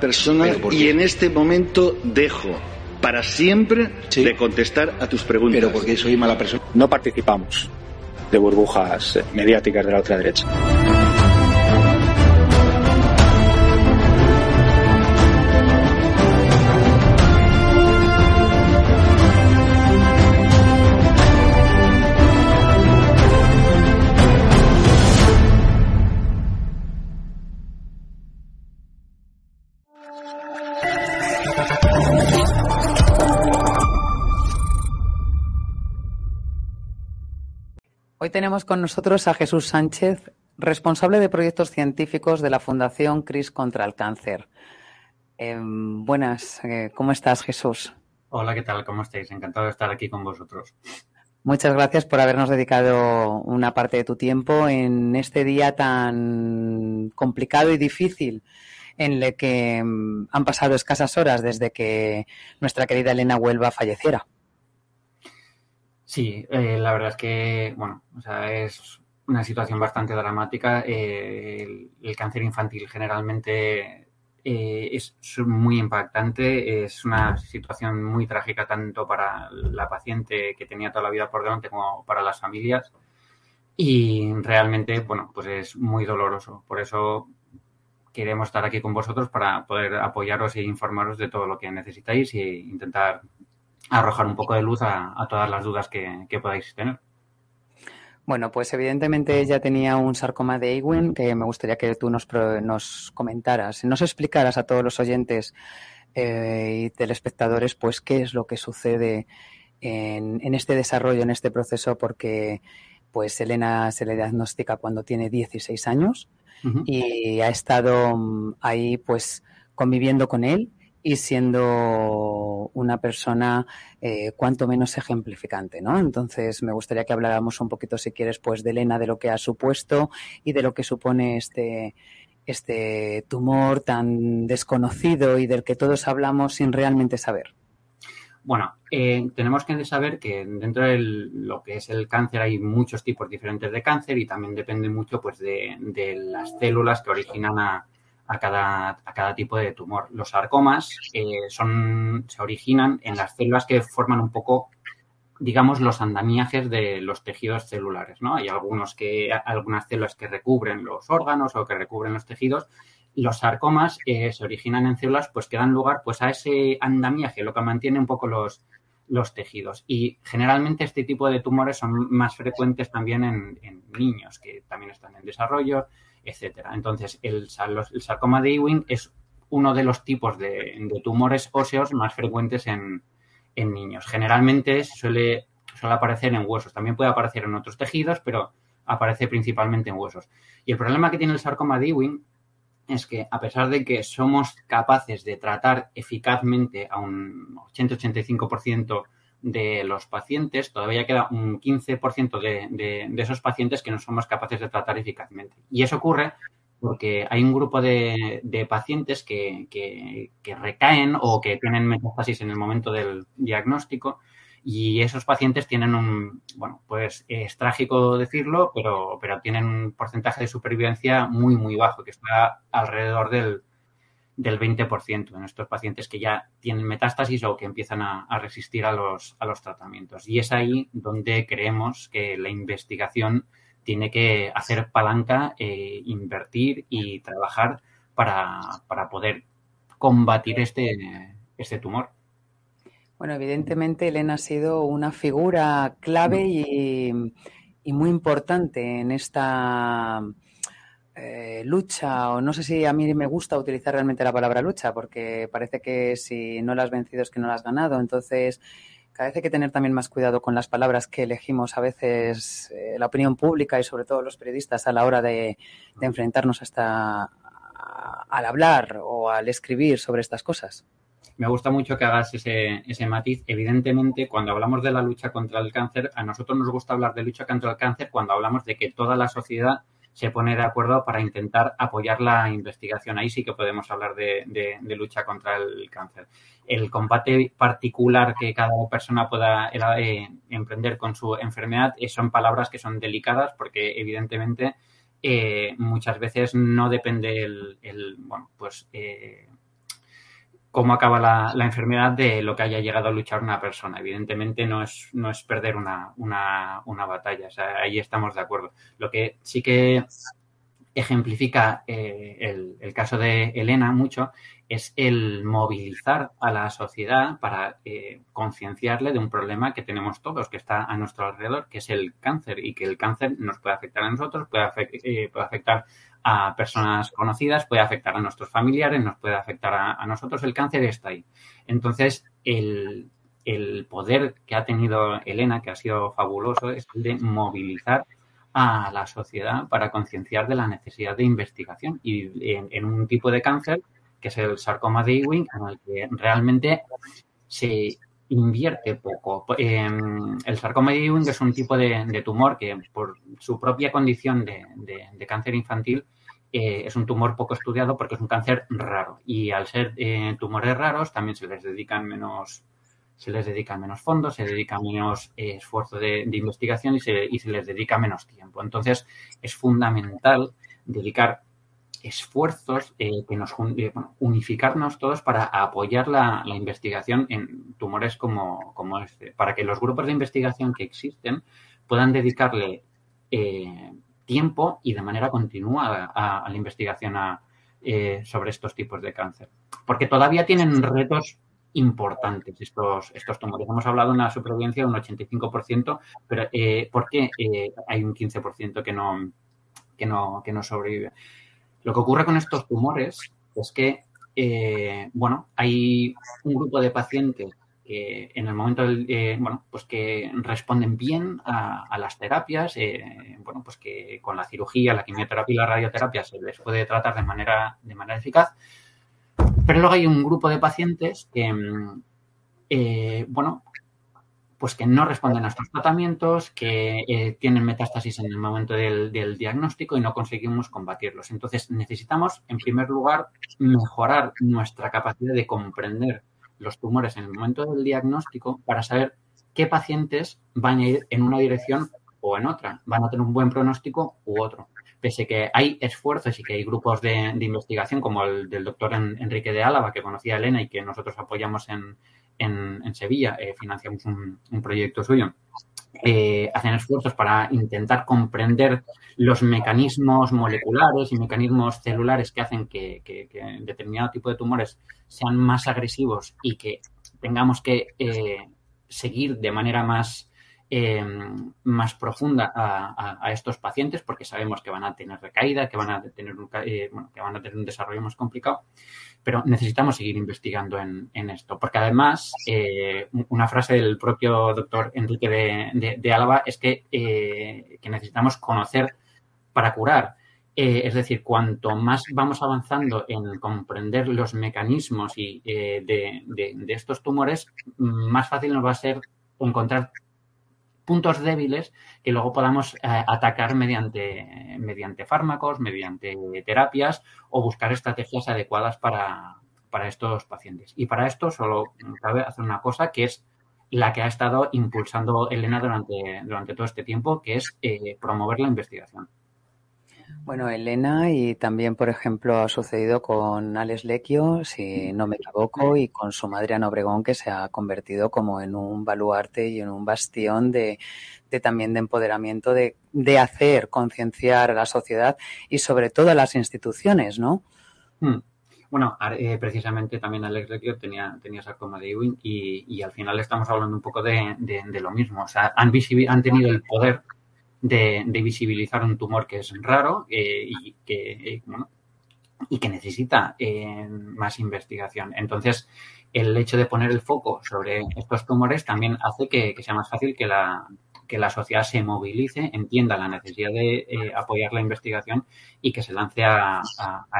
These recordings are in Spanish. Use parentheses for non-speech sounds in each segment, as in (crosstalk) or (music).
Persona y en este momento dejo para siempre Sí. de contestar a tus preguntas. Pero porque soy mala persona. No participamos de burbujas mediáticas de la otra derecha. Hoy tenemos con nosotros a Jesús Sánchez, responsable de proyectos científicos de la Fundación CRIS contra el Cáncer. Eh, buenas, eh, ¿cómo estás, Jesús? Hola, ¿qué tal? ¿Cómo estáis? Encantado de estar aquí con vosotros. Muchas gracias por habernos dedicado una parte de tu tiempo en este día tan complicado y difícil en el que mm, han pasado escasas horas desde que nuestra querida Elena Huelva falleciera. Sí, eh, la verdad es que, bueno, o sea, es una situación bastante dramática. Eh, el, el cáncer infantil generalmente eh, es muy impactante, es una situación muy trágica tanto para la paciente que tenía toda la vida por delante como para las familias. Y realmente, bueno, pues es muy doloroso. Por eso queremos estar aquí con vosotros para poder apoyaros e informaros de todo lo que necesitáis e intentar arrojar un poco de luz a, a todas las dudas que, que podáis tener. Bueno, pues evidentemente ella tenía un sarcoma de Ewing que me gustaría que tú nos, nos comentaras, nos explicaras a todos los oyentes eh, y telespectadores pues qué es lo que sucede en, en este desarrollo, en este proceso, porque pues Elena se le diagnostica cuando tiene 16 años y ha estado mm, ahí pues conviviendo con él y siendo una persona eh, cuanto menos ejemplificante, ¿no? Entonces me gustaría que habláramos un poquito, si quieres, pues de Elena, de lo que ha supuesto y de lo que supone este este tumor tan desconocido y del que todos hablamos sin realmente saber. Bueno, eh, tenemos que saber que dentro de lo que es el cáncer hay muchos tipos diferentes de cáncer y también depende mucho pues, de, de las células que originan a, a cada, a cada tipo de tumor. Los sarcomas eh, son, se originan en las células que forman un poco, digamos, los andamiajes de los tejidos celulares, ¿no? Hay algunos que, algunas células que recubren los órganos o que recubren los tejidos. Los sarcomas eh, se originan en células pues que dan lugar pues a ese andamiaje, lo que mantiene un poco los, los tejidos. Y generalmente este tipo de tumores son más frecuentes también en, en niños que también están en desarrollo, etcétera. Entonces, el, sarcoma de Ewing es uno de los tipos de, tumores óseos más frecuentes en, en, niños. Generalmente suele suele aparecer en huesos. También puede aparecer en otros tejidos, pero aparece principalmente en huesos. Y el problema que tiene el sarcoma de Ewing es que a pesar de que somos capaces de tratar eficazmente a un 80-85% de los pacientes, todavía queda un 15% de, de, esos pacientes que no somos capaces de tratar eficazmente. Y eso ocurre porque hay un grupo de, pacientes que, que, recaen o que tienen metástasis en el momento del diagnóstico y esos pacientes tienen un, bueno, pues es trágico decirlo, pero, pero tienen un porcentaje de supervivencia muy, muy bajo, que está alrededor del, del 20% en estos pacientes que ya tienen metástasis o que empiezan a, resistir a los, a los tratamientos. Y es ahí donde creemos que la investigación tiene que hacer palanca, eh, invertir y trabajar para, para poder combatir este, este tumor. Bueno, evidentemente Elena ha sido una figura clave y, y muy importante en esta eh, lucha, o no sé si a mí me gusta utilizar realmente la palabra lucha, porque parece que si no la has vencido es que no la has ganado. Entonces, cada vez hay que tener también más cuidado con las palabras que elegimos a veces eh, la opinión pública y sobre todo los periodistas a la hora de, enfrentarnos hasta al hablar o al escribir sobre estas cosas. Me gusta mucho que hagas ese, ese matiz. Evidentemente, cuando hablamos de la lucha contra el cáncer, a nosotros nos gusta hablar de lucha contra el cáncer cuando hablamos de que toda la sociedad se pone de acuerdo para intentar apoyar la investigación. Ahí sí que podemos hablar de, lucha contra el cáncer. El combate particular que cada persona pueda eh, emprender con su enfermedad eh, son palabras que son delicadas porque evidentemente eh, muchas veces no depende el, bueno, pues cómo acaba la, enfermedad de lo que haya llegado a luchar una persona. Evidentemente no es, no es perder una, una, batalla, ahí estamos de acuerdo. Lo que sí que ejemplifica eh, el, caso de Elena mucho es el movilizar a la sociedad para eh, concienciarle de un problema que tenemos todos, que está a nuestro alrededor, que es el cáncer y que el cáncer nos puede afectar a nosotros, puede, eh, puede afectar a personas conocidas, puede afectar a nuestros familiares, nos puede afectar a, nosotros. El cáncer está ahí. Entonces, el, poder que ha tenido Elena, que ha sido fabuloso, es el de movilizar a la sociedad para concienciar de la necesidad de investigación y en, un tipo de cáncer que es el sarcoma de Ewing, en el que realmente se invierte poco. Em, el sarcoma de es un tipo de, tumor que por su propia condición de, cáncer infantil eh, es un tumor poco estudiado porque es un cáncer raro y al ser eh, tumores raros también se les dedican menos se les dedican menos fondos, se dedica menos eh, esfuerzo de, investigación y se, y se les dedica menos tiempo. Entonces es fundamental dedicar esfuerzos eh, que nos eh, unificarnos todos para apoyar la, investigación en tumores como, como, este, para que los grupos de investigación que existen puedan dedicarle eh, tiempo y de manera continua a, la investigación sobre estos tipos de cáncer. Porque todavía tienen retos importantes estos, estos tumores. Hemos hablado de una supervivencia de un 85%, pero ¿por qué hay un 15% que no, que no, que no sobrevive? Lo que ocurre con estos tumores es que, eh, bueno, hay un grupo de pacientes que en el momento, del, eh, bueno, pues que responden bien a, las terapias, eh, bueno, pues que con la cirugía, la quimioterapia y la radioterapia se les puede tratar de manera, de manera eficaz. Pero luego hay un grupo de pacientes que, mm, bueno, pues que no responden a estos tratamientos, que eh, tienen metástasis en el momento del, diagnóstico y no conseguimos combatirlos. Entonces, necesitamos, en primer lugar, mejorar nuestra capacidad de comprender los tumores en el momento del diagnóstico para saber qué pacientes van a ir en una dirección o en otra, van a tener un buen pronóstico u otro. Pese que hay esfuerzos y que hay grupos de, investigación como el del doctor Enrique de Álava, que conocía a Elena y que nosotros apoyamos en, en, Sevilla, eh, financiamos un, proyecto suyo. Eh, hacen esfuerzos para intentar comprender los mecanismos moleculares y mecanismos celulares que hacen que, determinado tipo de tumores sean más agresivos y que tengamos que eh, seguir de manera más em, más profunda a, estos pacientes porque sabemos que van a tener recaída, que van a tener un, eh, que van a tener un desarrollo más complicado, pero necesitamos seguir investigando en, esto porque además eh, una frase del propio doctor Enrique de, de, Álava es que, eh, que necesitamos conocer para curar. Es decir, cuanto más vamos avanzando en comprender los mecanismos y, eh, de, estos tumores, más fácil nos va a ser encontrar puntos débiles que luego podamos eh, atacar mediante, mediante fármacos, mediante terapias o buscar estrategias adecuadas para, estos pacientes. Y para esto solo cabe hacer una cosa que es la que ha estado impulsando Elena durante, durante todo este tiempo, que es promover la investigación. Bueno, Elena y también, por ejemplo, ha sucedido con Alex Lequio, si no me equivoco, y con su madre Ana Obregón, que se ha convertido como en un baluarte y en un bastión de, también de empoderamiento, de, hacer concienciar a la sociedad y sobre todo a las instituciones, ¿no? Hmm. Bueno, eh, precisamente también Alex Lequio tenía, tenía sarcoma de Ewing y, y, al final estamos hablando un poco de, lo mismo. O sea, han, han tenido el poder de, visibilizar un tumor que es raro eh, y, que, eh, y que necesita eh, más investigación. Entonces, el hecho de poner el foco sobre estos tumores también hace que, sea más fácil que la, que la sociedad se movilice, entienda la necesidad de apoyar la investigación y que se lance a,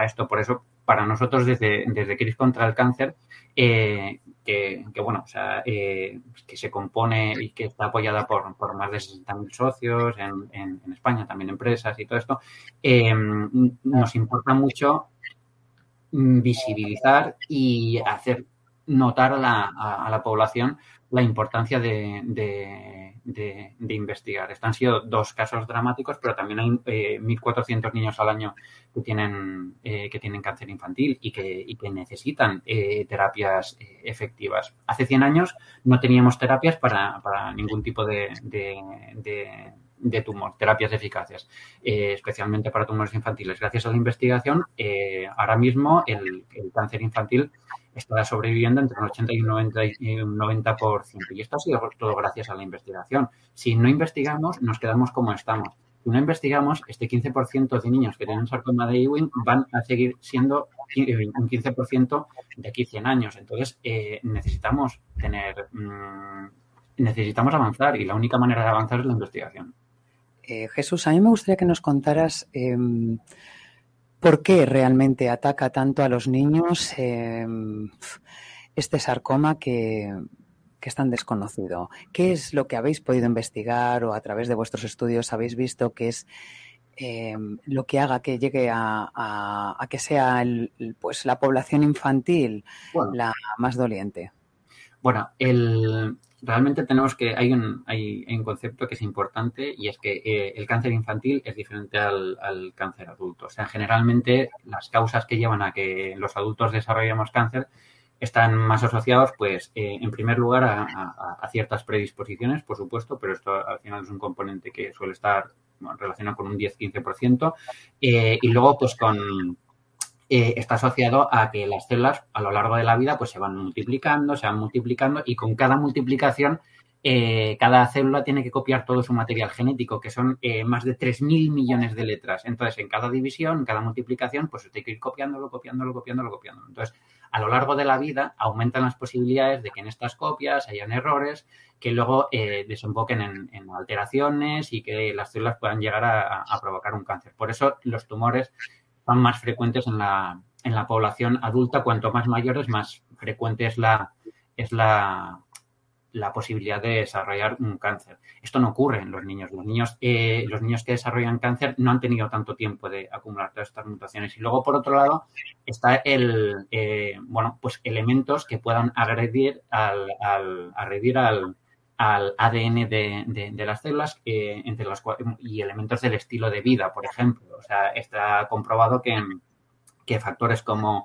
esto. Por eso, para nosotros, desde, desde CRIS contra el cáncer, que, bueno, o sea, eh, que se compone y que está apoyada por, por más de 60.000 socios en, en, España, también empresas y todo esto, eh, nos importa mucho visibilizar y hacer notar a la, a la población la importancia de, de, investigar. Estos han sido dos casos dramáticos, pero también hay 1.400 eh, niños al año que tienen, eh, que tienen cáncer infantil y que, y que necesitan eh, terapias efectivas. Hace 100 años no teníamos terapias para, para ningún tipo de, de tumor, terapias eficaces, especialmente para tumores infantiles. Gracias a la investigación, ahora mismo el, el, cáncer infantil está sobreviviendo entre un 80 y un 90, y un 90%. Y esto ha sido todo gracias a la investigación. Si no investigamos, nos quedamos como estamos. Si no investigamos, este 15% de niños que tienen sarcoma de Ewing van a seguir siendo un 15% de aquí 100 años. Entonces, eh, necesitamos tener, mm, necesitamos avanzar y la única manera de avanzar es la investigación. Eh, Jesús, a mí me gustaría que nos contaras em, ¿Por qué realmente ataca tanto a los niños em, este sarcoma que, es tan desconocido? ¿Qué es lo que habéis podido investigar o a través de vuestros estudios habéis visto que es em, lo que haga que llegue a, que sea pues la población infantil la más doliente? Bueno, el, realmente tenemos que, hay un, hay, un concepto que es importante y es que eh, el cáncer infantil es diferente al, cáncer adulto. O sea, generalmente las causas que llevan a que los adultos desarrollemos cáncer están más asociados, pues, eh, en primer lugar, a, ciertas predisposiciones, por supuesto, pero esto al final es un componente que suele estar relacionado con un 10-15%, eh, y luego, pues, con, eh, está asociado a que las células a lo largo de la vida pues se van multiplicando, se van multiplicando y con cada multiplicación eh, cada célula tiene que copiar todo su material genético, que son eh, más de 3.000 millones de letras. Entonces, en cada división, en cada multiplicación, pues usted hay que ir copiándolo, copiándolo, copiándolo, copiándolo. Entonces, a lo largo de la vida aumentan las posibilidades de que en estas copias hayan errores que luego desemboquen en, alteraciones y que las células puedan llegar a provocar un cáncer. Por eso los tumores son más frecuentes en la, en la población adulta. Cuanto más mayores, más frecuente es la, es la, la posibilidad de desarrollar un cáncer. Esto no ocurre en los niños. Los niños, eh, los niños que desarrollan cáncer no han tenido tanto tiempo de acumular todas estas mutaciones. Y luego, por otro lado, está el, eh, bueno, pues elementos que puedan agredir al, al agredir al, al ADN de, las células entre las y elementos del estilo de vida, por ejemplo. O sea, está comprobado que, que factores como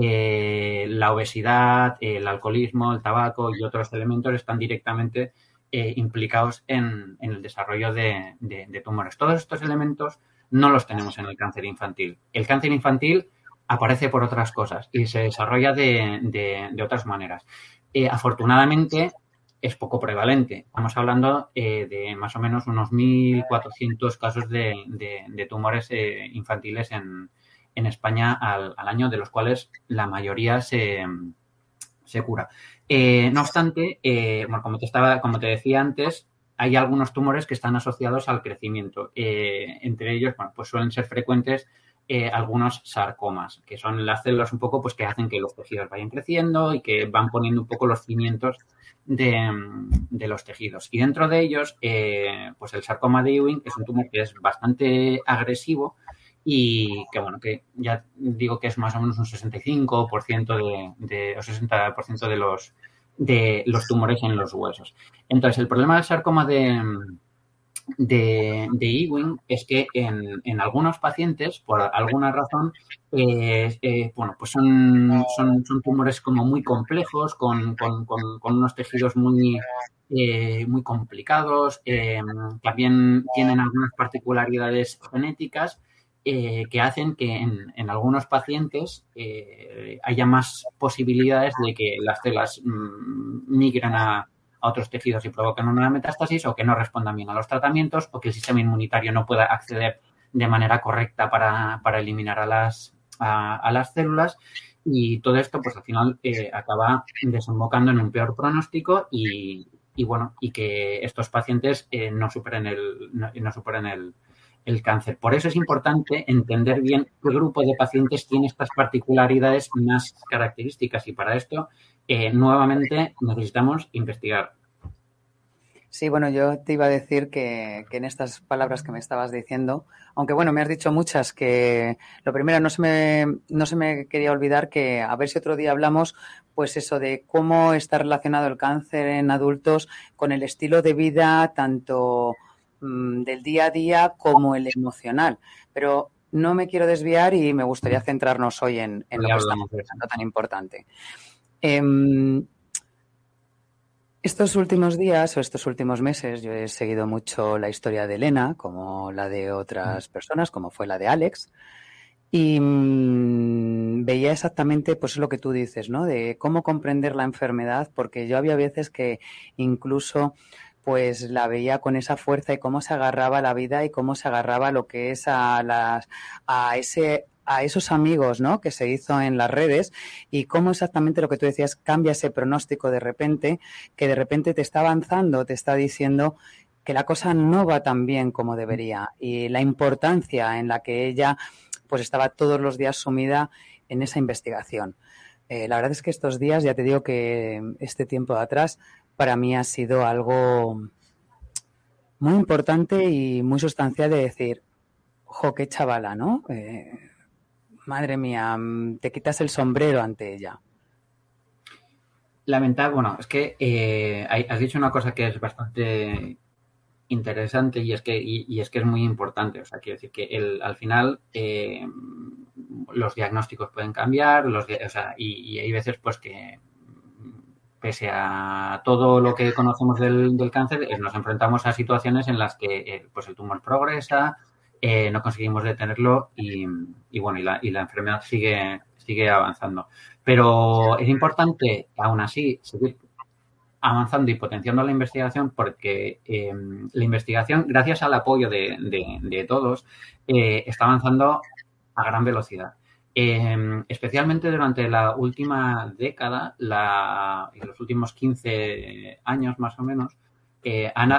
eh, la obesidad, el alcoholismo, el tabaco y otros elementos están directamente eh, implicados en, el desarrollo de, tumores. Todos estos elementos no los tenemos en el cáncer infantil. El cáncer infantil aparece por otras cosas y se desarrolla de, otras maneras. Eh, afortunadamente, es poco prevalente. Estamos hablando eh, de más o menos unos 1.400 casos de, tumores eh, infantiles en, España al, año, de los cuales la mayoría se, cura. Eh, no obstante, como, te estaba, como te decía antes, hay algunos tumores que están asociados al crecimiento. entre ellos, bueno, pues suelen ser frecuentes algunos sarcomas, que son las células un poco pues que hacen que los tejidos vayan creciendo y que van poniendo un poco los cimientos de, los tejidos. Y dentro de ellos, eh, pues el sarcoma de Ewing es un tumor que es bastante agresivo y que, bueno, que ya digo que es más o menos un 65% de, de, o 60% de los, de los tumores en los huesos. Entonces, el problema del sarcoma de, de, de Ewing es que en, en, algunos pacientes, por alguna razón, eh, eh, bueno, pues son, son, son, tumores como muy complejos, con, con, con, unos tejidos muy, eh, muy complicados, también tienen algunas particularidades genéticas que hacen que en, en algunos pacientes haya más posibilidades de que las células mm, migren a a otros tejidos y provocan una metástasis o que no respondan bien a los tratamientos o que el sistema inmunitario no pueda acceder de manera correcta para, eliminar a las, a, las células. Y todo esto pues al final eh, acaba desembocando en un peor pronóstico y, bueno y que estos pacientes eh, no superen el no, superen el, el cáncer. Por eso es importante entender bien qué grupo de pacientes tiene estas particularidades más características y para esto eh, nuevamente necesitamos investigar. Sí, bueno, yo te iba a decir que, en estas palabras que me estabas diciendo, aunque bueno, me has dicho muchas, que lo primero no se me, no se me quería olvidar que a ver si otro día hablamos, pues eso de cómo está relacionado el cáncer en adultos con el estilo de vida, tanto mm, del día a día como el emocional. Pero no me quiero desviar y me gustaría centrarnos hoy en, en lo que estamos pensando tan importante. Em, estos últimos días o estos últimos meses yo he seguido mucho la historia de Elena, como la de otras mm. personas, como fue la de Alex, y mm, veía exactamente pues lo que tú dices, ¿no? De cómo comprender la enfermedad, porque yo había veces que incluso pues la veía con esa fuerza y cómo se agarraba a la vida y cómo se agarraba lo que es a las a ese a esos amigos ¿no? que se hizo en las redes y cómo exactamente lo que tú decías cambia ese pronóstico de repente, que de repente te está avanzando, te está diciendo que la cosa no va tan bien como debería y la importancia en la que ella pues estaba todos los días sumida en esa investigación. Eh, la verdad es que estos días, ya te digo que este tiempo de atrás, para mí ha sido algo muy importante y muy sustancial de decir, jo, qué chavala, ¿no? Eh, madre mía, te quitas el sombrero ante ella. Lamentable, bueno, es que eh, has dicho una cosa que es bastante interesante y es que y, es que es muy importante. O sea, quiero decir que el, al final eh, los diagnósticos pueden cambiar, los, o sea, y, hay veces pues que pese a todo lo que conocemos del, cáncer, eh, nos enfrentamos a situaciones en las que pues el tumor progresa, eh, no conseguimos detenerlo y, bueno, y la, y la, enfermedad sigue, sigue avanzando. Pero es importante, aún así, seguir avanzando y potenciando la investigación porque eh, la investigación, gracias al apoyo de, todos, eh, está avanzando a gran velocidad. Especialmente durante la última década, la, en los últimos 15 años más o menos, han,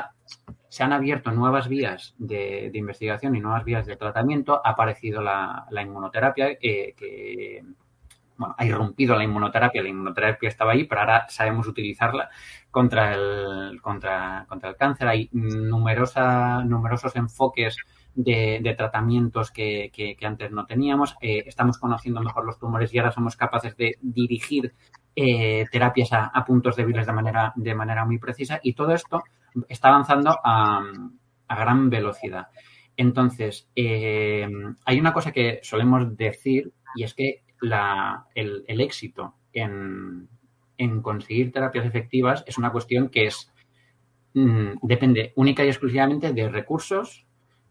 se han abierto nuevas vías de, investigación y nuevas vías de tratamiento. Ha aparecido la, inmunoterapia, eh, que bueno, ha irrumpido la inmunoterapia. La inmunoterapia estaba ahí, pero ahora sabemos utilizarla contra el, contra, contra el cáncer. Hay numerosa, numerosos enfoques de, tratamientos que, antes no teníamos. Eh, estamos conociendo mejor los tumores y ahora somos capaces de dirigir eh, terapias a, puntos débiles de manera, de manera muy precisa. Y todo esto está avanzando a, gran velocidad. Entonces, eh, hay una cosa que solemos decir y es que el, éxito en, conseguir terapias efectivas es una cuestión que es mm, depende única y exclusivamente de recursos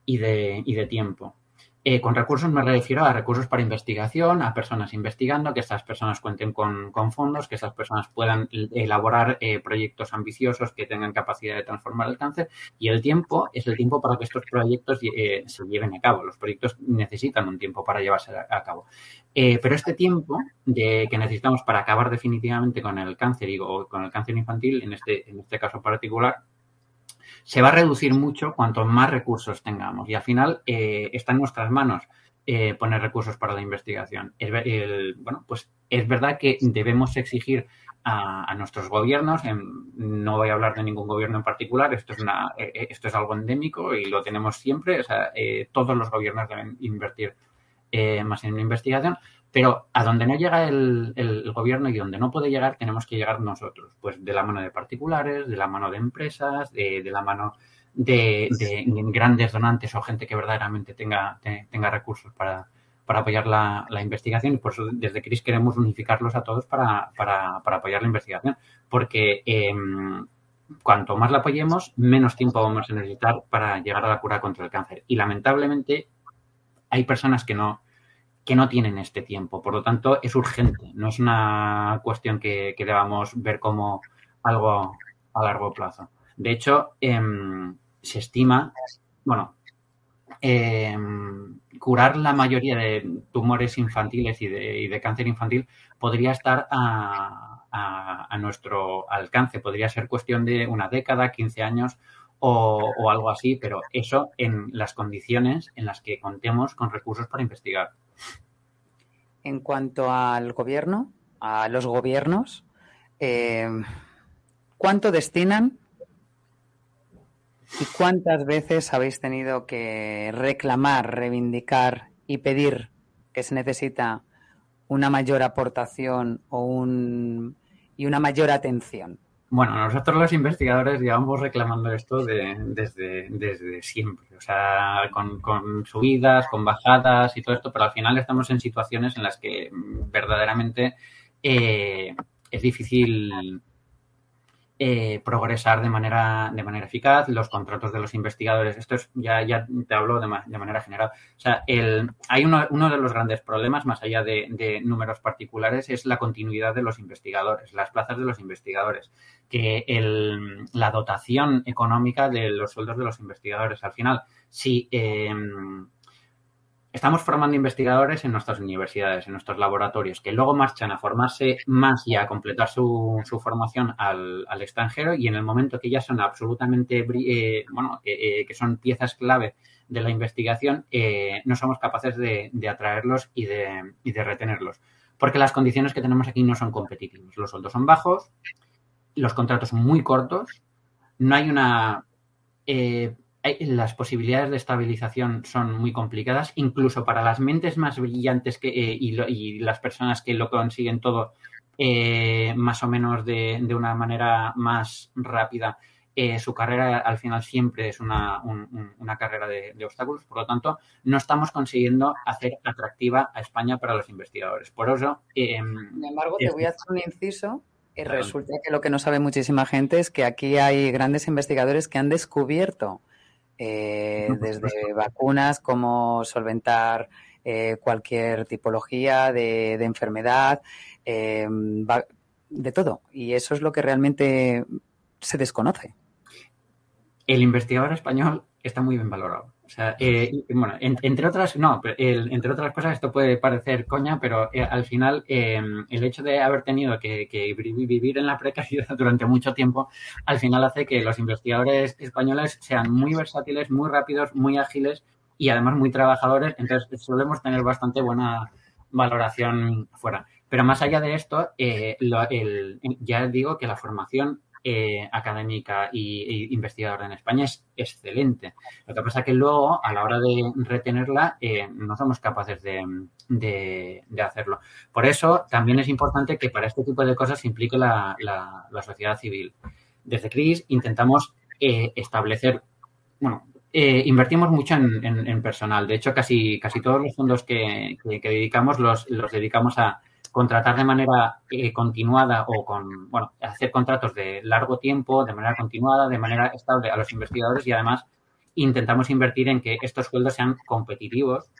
y de, tiempo. Eh, con recursos me refiero a recursos para investigación, a personas investigando, que estas personas cuenten con, fondos, que estas personas puedan elaborar eh, proyectos ambiciosos que tengan capacidad de transformar el cáncer. Y el tiempo es el tiempo para que estos proyectos eh, se lleven a cabo. Los proyectos necesitan un tiempo para llevarse a, cabo. pero este tiempo de, que necesitamos para acabar definitivamente con el cáncer y o con el cáncer infantil, en este, en este caso particular, se va a reducir mucho cuanto más recursos tengamos y al final eh, está en nuestras manos eh, poner recursos para la investigación. bueno, pues es verdad que debemos exigir a, nuestros gobiernos, no voy a hablar de ningún gobierno en particular, esto es, una, eh, esto es algo endémico y lo tenemos siempre, o sea, todos los gobiernos deben invertir más en investigación, pero a donde no llega el, gobierno y donde no puede llegar, tenemos que llegar nosotros, pues de la mano de particulares, de la mano de empresas, de, la mano de, grandes donantes o gente que verdaderamente tenga, tenga recursos para, apoyar la, investigación. Y por eso desde CRIS queremos unificarlos a todos para, apoyar la investigación, porque em, cuanto más la apoyemos, menos tiempo vamos a necesitar para llegar a la cura contra el cáncer. Y lamentablemente hay personas que no que no tienen este tiempo. Por lo tanto, es urgente, no es una cuestión que, debamos ver como algo a largo plazo. De hecho, em, se estima, bueno, em, curar la mayoría de tumores infantiles y de, cáncer infantil podría estar a, nuestro alcance. Podría ser cuestión de una década, 15 años o, o, algo así, pero eso en las condiciones en las que contemos con recursos para investigar. En cuanto al gobierno, a los gobiernos, eh, ¿cuánto destinan y cuántas veces habéis tenido que reclamar, reivindicar y pedir que se necesita una mayor aportación o un, y una mayor atención? Bueno, nosotros los investigadores llevamos reclamando esto desde, desde siempre, o sea, con, subidas, con bajadas y todo esto, pero al final estamos en situaciones en las que verdaderamente eh, es difícil eh, progresar de manera, de manera eficaz, los contratos de los investigadores, esto es, ya, ya te hablo de, manera general. O sea, el, hay uno, de los grandes problemas, más allá de, números particulares, es la continuidad de los investigadores, las plazas de los investigadores, que el, la dotación económica de los sueldos de los investigadores. Al final, si eh, estamos formando investigadores en nuestras universidades, en nuestros laboratorios, que luego marchan a formarse más y a completar su, formación al, extranjero y en el momento que ya son absolutamente, eh, bueno, eh, que son piezas clave de la investigación, eh, no somos capaces de, atraerlos y de, y de retenerlos. Porque las condiciones que tenemos aquí no son competitivas. Los sueldos son bajos, los contratos son muy cortos, no hay una las posibilidades de estabilización son muy complicadas, incluso para las mentes más brillantes que, eh, y, las personas que lo consiguen todo eh, más o menos de, una manera más rápida. Eh, su carrera al final siempre es una, carrera de, obstáculos, por lo tanto, no estamos consiguiendo hacer atractiva a España para los investigadores. Por eso. Sin embargo, te voy a hacer un inciso y resulta que lo que no sabe muchísima gente es que aquí hay grandes investigadores que han descubierto eh, desde vacunas, como solventar eh, cualquier tipología de, enfermedad, em, de todo. Y eso es lo que realmente se desconoce. El investigador español está muy bien valorado. O sea, eh, bueno, entre otras, no, entre otras cosas esto puede parecer coña, pero eh, al final em, el hecho de haber tenido que, vivir en la precariedad (laughs) durante mucho tiempo, al final hace que los investigadores españoles sean muy versátiles, muy rápidos, muy ágiles y además muy trabajadores. Entonces solemos tener bastante buena valoración fuera. Pero más allá de esto, eh, ya digo que la formación eh, académica e investigadora en España es excelente. Lo que pasa es que luego, a la hora de retenerla, eh, no somos capaces de, hacerlo. Por eso, también es importante que para este tipo de cosas se implique la, sociedad civil. Desde CRIS intentamos eh, establecer, bueno, invertimos mucho en, personal. De hecho, casi, casi todos los fondos que, dedicamos los, los dedicamos a, contratar de manera eh, continuada o con, bueno, hacer contratos de largo tiempo, de manera continuada, de manera estable a los investigadores y además intentamos invertir en que estos sueldos sean competitivos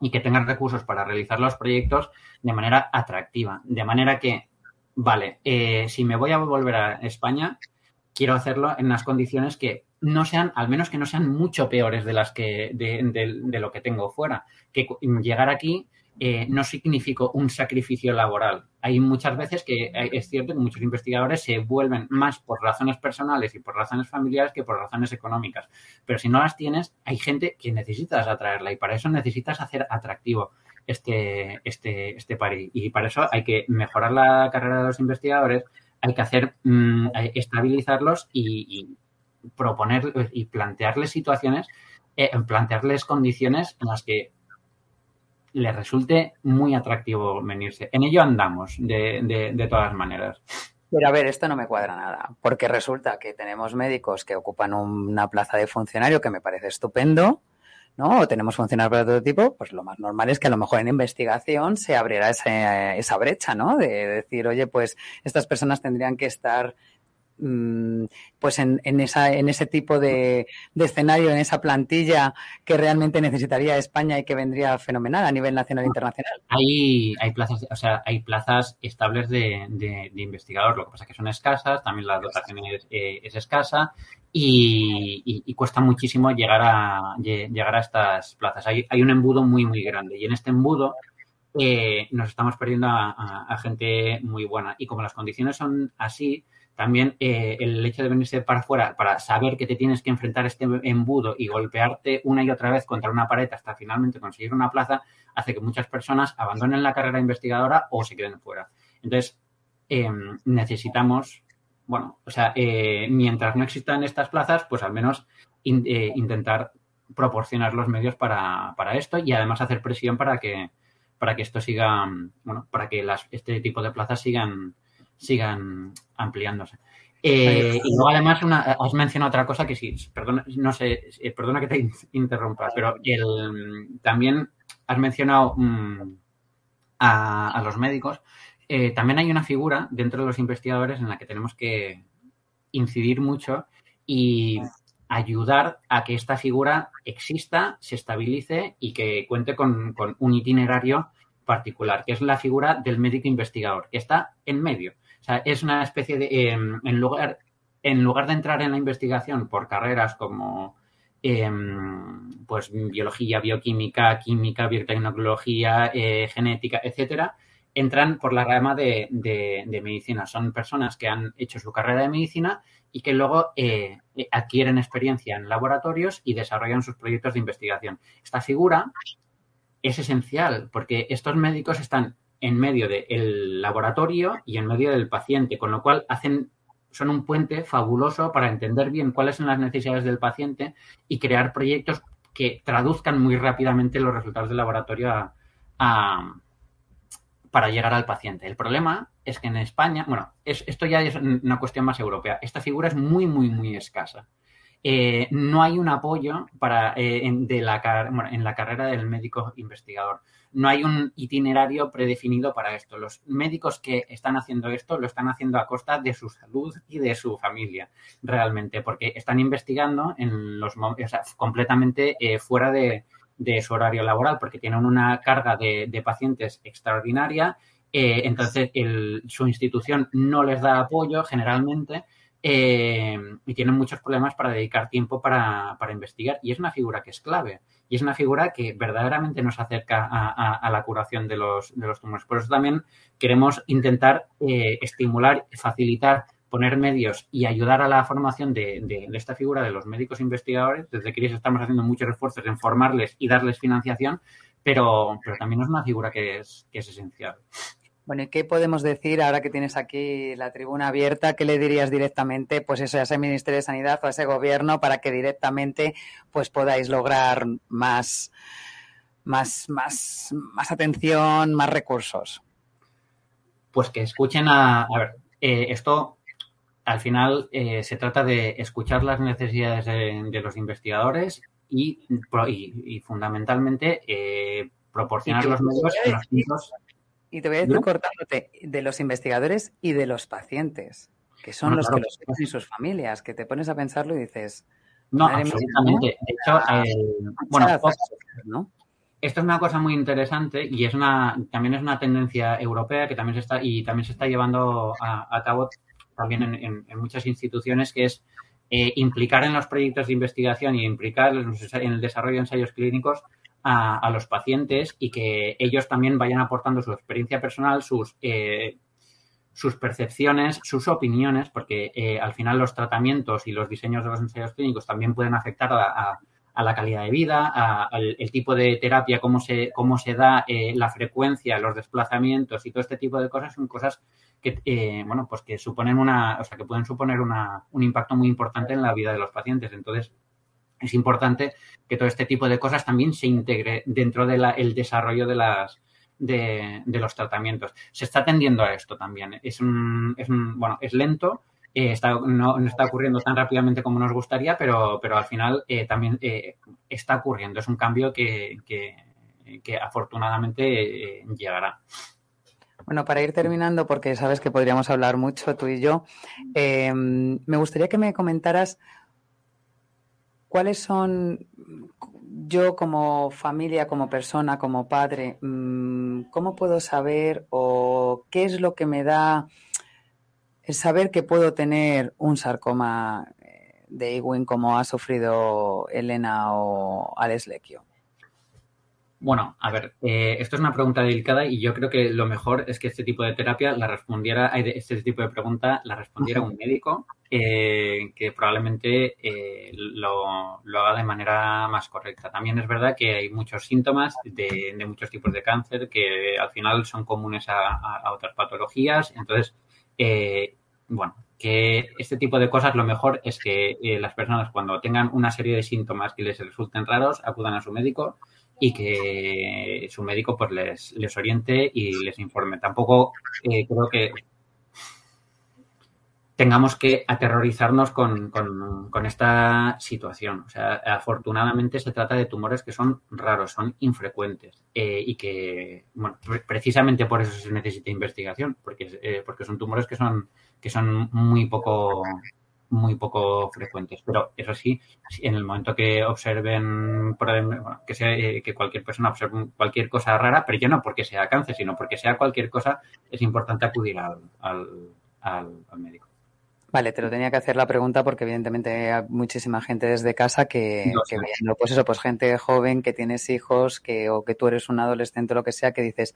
y que tengan recursos para realizar los proyectos de manera atractiva. De manera que, vale, eh, si me voy a volver a España, quiero hacerlo en unas condiciones que no sean, al menos que no sean mucho peores de las que, de, de lo que tengo fuera. Que llegar aquí eh, no significó un sacrificio laboral. Hay muchas veces que eh, es cierto que muchos investigadores se vuelven más por razones personales y por razones familiares que por razones económicas. Pero si no las tienes, hay gente que necesitas atraerla y para eso necesitas hacer atractivo este, este, este país. Y para eso hay que mejorar la carrera de los investigadores, hay que hacer, mm, estabilizarlos y, proponer y plantearles situaciones, eh, plantearles condiciones en las que le resulte muy atractivo venirse. En ello andamos, de, de, todas maneras. Pero a ver, esto no me cuadra nada, porque resulta que tenemos médicos que ocupan una plaza de funcionario que me parece estupendo, ¿no? O tenemos funcionarios de todo tipo, pues lo más normal es que a lo mejor en investigación se abriera esa brecha, ¿no? De decir, oye, pues estas personas tendrían que estar pues en, en, esa, en ese tipo de, escenario, en esa plantilla que realmente necesitaría España y que vendría fenomenal a nivel nacional e internacional. Hay, hay plazas, o sea, hay plazas estables de, de, investigador, lo que pasa es que son escasas, también la dotación es, eh, escasa y, cuesta muchísimo llegar a, llegar a estas plazas. Hay, hay un embudo muy, muy grande y en este embudo eh, nos estamos perdiendo a gente muy buena y como las condiciones son así, también eh, el hecho de venirse para afuera, para saber que te tienes que enfrentar este embudo y golpearte una y otra vez contra una pared hasta finalmente conseguir una plaza, hace que muchas personas abandonen la carrera investigadora o se queden fuera. Entonces, em, necesitamos, bueno, o sea, eh, mientras no existan estas plazas, pues al menos eh, intentar proporcionar los medios para, para, esto y además hacer presión para que, para que esto siga, bueno, para que las, este tipo de plazas sigan sigan ampliándose. Eh, y luego además una, has mencionado otra cosa que sí, perdona, no sé, eh, perdona que te interrumpa, pero el, también has mencionado mm, a, los médicos. Eh, también hay una figura dentro de los investigadores en la que tenemos que incidir mucho y ayudar a que esta figura exista, se estabilice y que cuente con, con un itinerario particular, que es la figura del médico investigador, que está en medio sea, es una especie de, em, en, lugar, en lugar de entrar en la investigación por carreras como em, pues biología, bioquímica, química, biotecnología, eh, genética, etcétera, entran por la rama de, medicina. Son personas que han hecho su carrera de medicina y que luego eh, adquieren experiencia en laboratorios y desarrollan sus proyectos de investigación. Esta figura es esencial porque estos médicos están en medio del laboratorio y en medio del paciente, con lo cual hacen son un puente fabuloso para entender bien cuáles son las necesidades del paciente y crear proyectos que traduzcan muy rápidamente los resultados del laboratorio para llegar al paciente. El problema es que en España, bueno, esto ya es una cuestión más europea, esta figura es muy, muy, muy escasa. Eh, no hay un apoyo para, eh, de la, en la carrera del médico investigador no hay un itinerario predefinido para esto. Los médicos que están haciendo esto lo están haciendo a costa de su salud y de su familia, realmente, porque están investigando en los completamente eh, fuera de, su horario laboral, porque tienen una carga de, pacientes extraordinaria. Entonces, su institución no les da apoyo generalmente eh, y tienen muchos problemas para dedicar tiempo para, para investigar. Y es una figura que es clave y es una figura que verdaderamente nos acerca a, la curación de los, de los, tumores. Por eso también queremos intentar eh, estimular, facilitar, poner medios y ayudar a la formación de, esta figura de los médicos investigadores. Desde CRIS estamos haciendo muchos esfuerzos en formarles y darles financiación, pero, pero también es una figura que es, que es esencial. Bueno, ¿y qué podemos decir ahora que tienes aquí la tribuna abierta? ¿Qué le dirías directamente, pues eso, a ese Ministerio de Sanidad o a ese gobierno para que directamente pues podáis lograr más, más, más, más atención, más recursos? Pues que escuchen a, a ver, eh, esto al final eh, se trata de escuchar las necesidades de, los investigadores y, y, fundamentalmente eh, proporcionar los medios los y te voy a decir cortándote de los investigadores y de los pacientes, que son los que los y sus familias, que te pones a pensarlo y dices. No, absolutamente. De hecho, eh, bueno, esto es una cosa muy interesante y es una también es una tendencia europea que también se está y también se está llevando a, cabo también en, muchas instituciones que es eh, implicar en los proyectos de investigación y implicar en el desarrollo de ensayos clínicos a, los pacientes y que ellos también vayan aportando su experiencia personal, sus eh, sus percepciones, sus opiniones, porque eh, al final los tratamientos y los diseños de los ensayos clínicos también pueden afectar a, la calidad de vida, al el tipo de terapia, cómo se, cómo se da, eh, la frecuencia, los desplazamientos y todo este tipo de cosas son cosas que, bueno, pues que suponen una, o sea, que pueden suponer una, un impacto muy importante en la vida de los pacientes. Entonces, es importante que todo este tipo de cosas también se integre dentro del desarrollo de las, de, los tratamientos. Se está atendiendo a esto también. Es bueno, es lento, eh, no, está ocurriendo tan rápidamente como nos gustaría, pero, pero al final eh, también eh, está ocurriendo. Es un cambio que, que, afortunadamente llegará. Bueno, para ir terminando, porque sabes que podríamos hablar mucho tú y yo, me gustaría que me comentaras cuáles son yo como familia, como persona, como padre, mm, ¿cómo puedo saber o qué es lo que me da el saber que puedo tener un sarcoma eh, de Ewing como ha sufrido Elena o Alex Lecchio? Bueno, a ver, eh, esto es una pregunta delicada y yo creo que lo mejor es que este tipo de terapia la respondiera, este tipo de pregunta la respondiera un médico eh, que probablemente eh, lo, haga de manera más correcta. También es verdad que hay muchos síntomas de, muchos tipos de cáncer que al final son comunes a, otras patologías. Entonces, bueno, que este tipo de cosas lo mejor es que las personas cuando tengan una serie de síntomas que les resulten raros acudan a su médico y que su médico pues les, les oriente y les informe. Tampoco eh, creo que tengamos que aterrorizarnos con, con, esta situación. O sea, afortunadamente se trata de tumores que son raros, son infrecuentes eh, y que, bueno, precisamente por eso se necesita investigación, porque, eh, porque son tumores que son, que son muy poco muy poco frecuentes. Pero eso sí, en el momento que observen, que, sea, eh, que cualquier persona observe cualquier cosa rara, pero ya no porque sea cáncer, sino porque sea cualquier cosa, es importante acudir al, al, médico. Vale, te lo tenía que hacer la pregunta porque evidentemente hay muchísima gente desde casa que, pues eso, pues gente joven que tienes hijos, que o que tú eres un adolescente o lo que sea, que dices,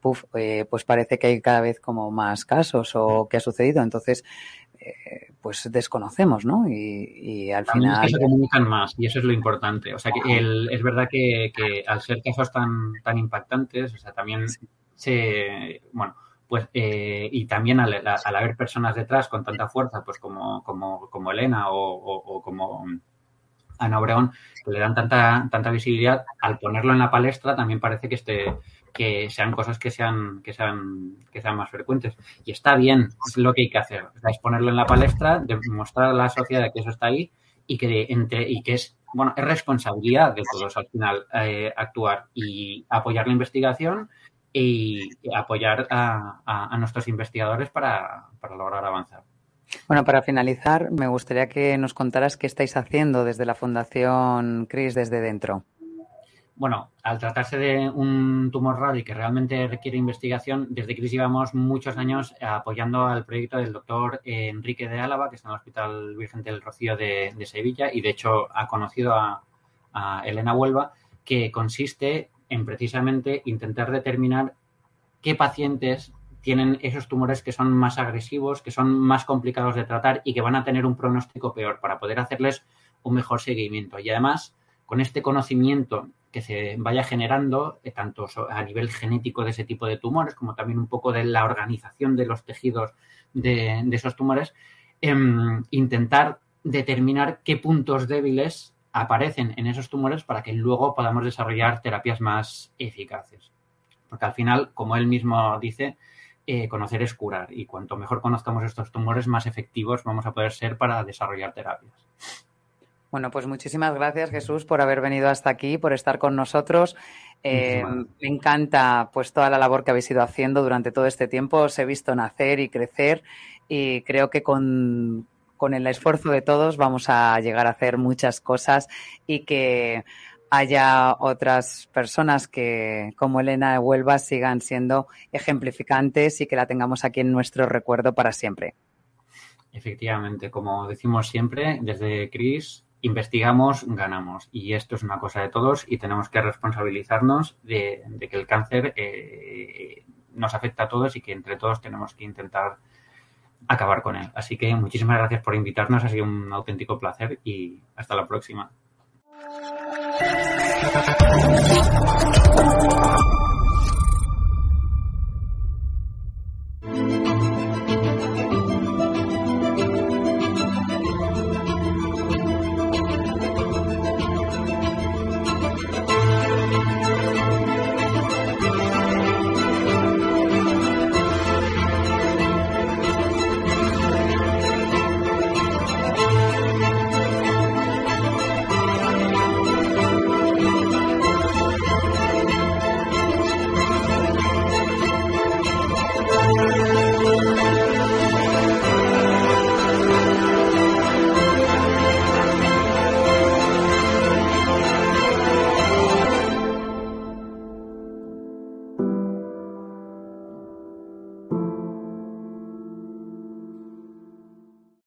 puf, eh, pues parece que hay cada vez como más casos o que ha sucedido. Entonces, eh, pues desconocemos, ¿no? Y, al final... Es que se comunican más y eso es lo importante. O sea, que es verdad que, al ser casos tan, tan impactantes, o sea, también se... Bueno, pues eh, y también al, haber personas detrás con tanta fuerza, pues como, como, como Elena o, como Ana Obregón, que le dan tanta, tanta visibilidad, al ponerlo en la palestra también parece que este que sean cosas que sean, que sean, que sean más frecuentes. Y está bien, es lo que hay que hacer. Es ponerlo en la palestra, demostrar a la sociedad que eso está ahí y que entre, y que es, bueno, es responsabilidad de todos al final eh, actuar y apoyar la investigación y apoyar a, a, nuestros investigadores para, para lograr avanzar. Bueno, para finalizar, me gustaría que nos contaras qué estáis haciendo desde la Fundación CRIS desde dentro. Bueno, al tratarse de un tumor raro y que realmente requiere investigación, desde CRIS llevamos muchos años apoyando al proyecto del doctor Enrique de Álava, que está en el Hospital Virgen del Rocío de, Sevilla, y de hecho ha conocido a, Elena Huelva, que consiste en precisamente intentar determinar qué pacientes tienen esos tumores que son más agresivos, que son más complicados de tratar y que van a tener un pronóstico peor para poder hacerles un mejor seguimiento. Y además, con este conocimiento que se vaya generando, eh, tanto a nivel genético de ese tipo de tumores, como también un poco de la organización de los tejidos de, esos tumores, em, intentar determinar qué puntos débiles aparecen en esos tumores para que luego podamos desarrollar terapias más eficaces. Porque al final, como él mismo dice, eh, conocer es curar y cuanto mejor conozcamos estos tumores, más efectivos vamos a poder ser para desarrollar terapias. Bueno, pues muchísimas gracias Jesús por haber venido hasta aquí, por estar con nosotros. Eh, me encanta pues toda la labor que habéis ido haciendo durante todo este tiempo. Os he visto nacer y crecer y creo que con, el esfuerzo de todos vamos a llegar a hacer muchas cosas y que haya otras personas que, como Elena de Huelva, sigan siendo ejemplificantes y que la tengamos aquí en nuestro recuerdo para siempre. Efectivamente, como decimos siempre, desde CRIS investigamos, ganamos. Y esto es una cosa de todos y tenemos que responsabilizarnos de, que el cáncer eh, nos afecta a todos y que entre todos tenemos que intentar acabar con él. Así que muchísimas gracias por invitarnos, ha sido un auténtico placer y hasta la próxima. Thank you.